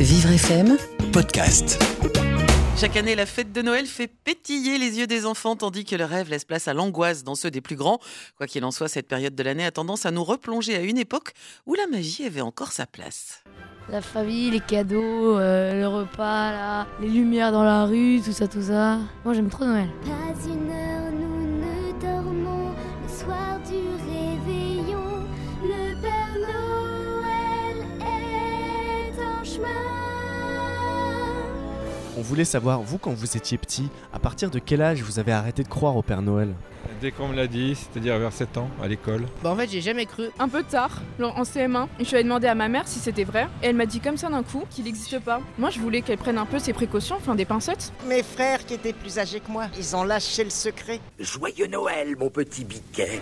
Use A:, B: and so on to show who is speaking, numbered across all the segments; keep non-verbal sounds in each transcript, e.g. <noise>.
A: Vivre FM,
B: podcast.
C: Chaque année, la fête de Noël fait pétiller les yeux des enfants, tandis que le rêve laisse place à l'angoisse dans ceux des plus grands. Quoi qu'il en soit, cette période de l'année a tendance à nous replonger à une époque où la magie avait encore sa place.
D: La famille, les cadeaux, euh, le repas, là, les lumières dans la rue, tout ça, tout ça. Moi j'aime trop Noël.
E: Pas une
F: voulait savoir, vous, quand vous étiez petit, à partir de quel âge vous avez arrêté de croire au Père Noël
G: Dès qu'on me l'a dit, c'est-à-dire vers 7 ans, à l'école.
H: Bah en fait j'ai jamais cru.
I: un peu tard, genre en CM1. Et je suis allée demander à ma mère si c'était vrai. Et elle m'a dit comme ça d'un coup qu'il n'existe pas. Moi, je voulais qu'elle prenne un peu ses précautions, enfin des pincettes.
J: Mes frères qui étaient plus âgés que moi, ils ont lâché le secret.
B: Joyeux Noël, mon petit biquet.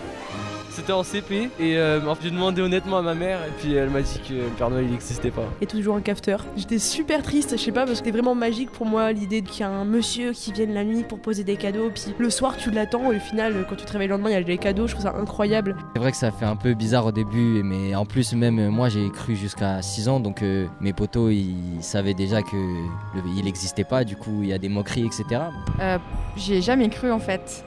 K: C'était en CP et euh, j'ai demandé honnêtement à ma mère et puis elle m'a dit que le Père Noël il n'existait pas.
L: et toujours un cafeteur. J'étais super triste, je sais pas, parce que c'était vraiment magique pour moi l'idée qu'il y a un monsieur qui vienne la nuit pour poser des cadeaux, puis le soir tu l'attends, et au final, quand tu te réveilles le lendemain, il y a des cadeaux, je trouve ça incroyable.
M: C'est vrai que ça fait un peu bizarre au début, mais en plus même euh, moi j'ai cru jusqu'à 6 ans, donc euh, mes potos ils savaient déjà que le- il n'existait pas, du coup il y a des moqueries, etc.
I: Euh, J'y ai jamais cru en fait.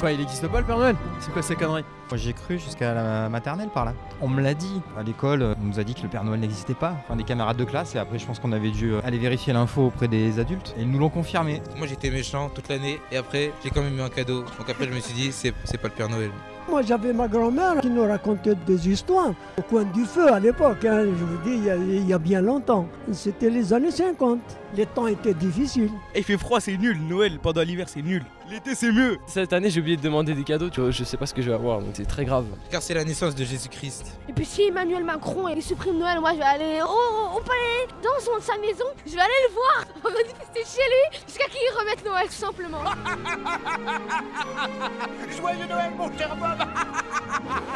K: Quoi, il n'existe pas le Père Noël? C'est quoi ces conneries?
N: Moi j'ai cru jusqu'à la maternelle par là. On me l'a dit. À l'école, on nous a dit que le Père Noël n'existait pas. Enfin des camarades de classe et après je pense qu'on avait dû euh, aller vérifier l'info auprès des adultes. Et ils nous l'ont confirmé.
O: Moi j'étais méchant toute l'année et après j'ai quand même eu un cadeau. Donc après je me suis dit c'est pas le Père Noël.
P: Moi, j'avais ma grand-mère qui nous racontait des histoires au coin du feu à l'époque. hein, je vous dis, il y, a, il y a bien longtemps. C'était les années 50. Les temps étaient difficiles.
K: Il fait froid, c'est nul. Noël pendant l'hiver, c'est nul. L'été, c'est mieux. Cette année, j'ai oublié de demander des cadeaux, tu vois, je sais pas ce que je vais avoir, donc c'est très grave.
O: Car c'est la naissance de Jésus-Christ.
D: Et puis si Emmanuel Macron il supprime Noël, moi je vais aller au, au palais, dans son, sa maison, je vais aller le voir, remette Noël simplement. <laughs>
B: Joyeux Noël, mon cher Bob.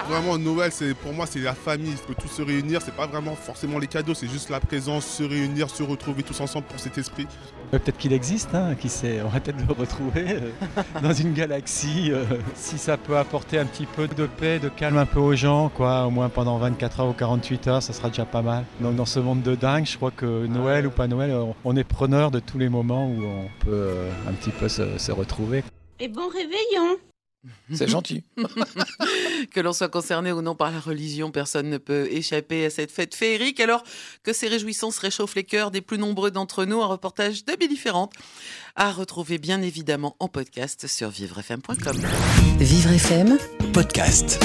Q: Vraiment, Noël, c'est pour moi, c'est la famille. On peut tous se réunir. C'est pas vraiment forcément les cadeaux, c'est juste la présence, se réunir, se retrouver tous ensemble pour cet esprit.
R: Peut-être qu'il existe, hein, qui sait, on va peut-être le retrouver euh, <laughs> dans une galaxie. euh, si ça peut apporter un petit peu de paix, de calme un peu aux gens, quoi, au moins pendant 24 heures ou 48 heures, ça sera déjà pas mal. Donc dans ce monde de dingue, je crois que Noël ou pas Noël, on- on est preneur de tous les moments où on peut euh, un petit peu se, se retrouver.
E: Et bon réveillon. <laughs>
O: C'est gentil.
C: que l'on soit concerné ou non par la religion, personne ne peut échapper à cette fête féerique. Alors que ces réjouissances réchauffent les cœurs des plus nombreux d'entre nous, un reportage de Billy à retrouver bien évidemment en podcast sur vivrefm.com.
A: Vivre FM,
B: Podcast.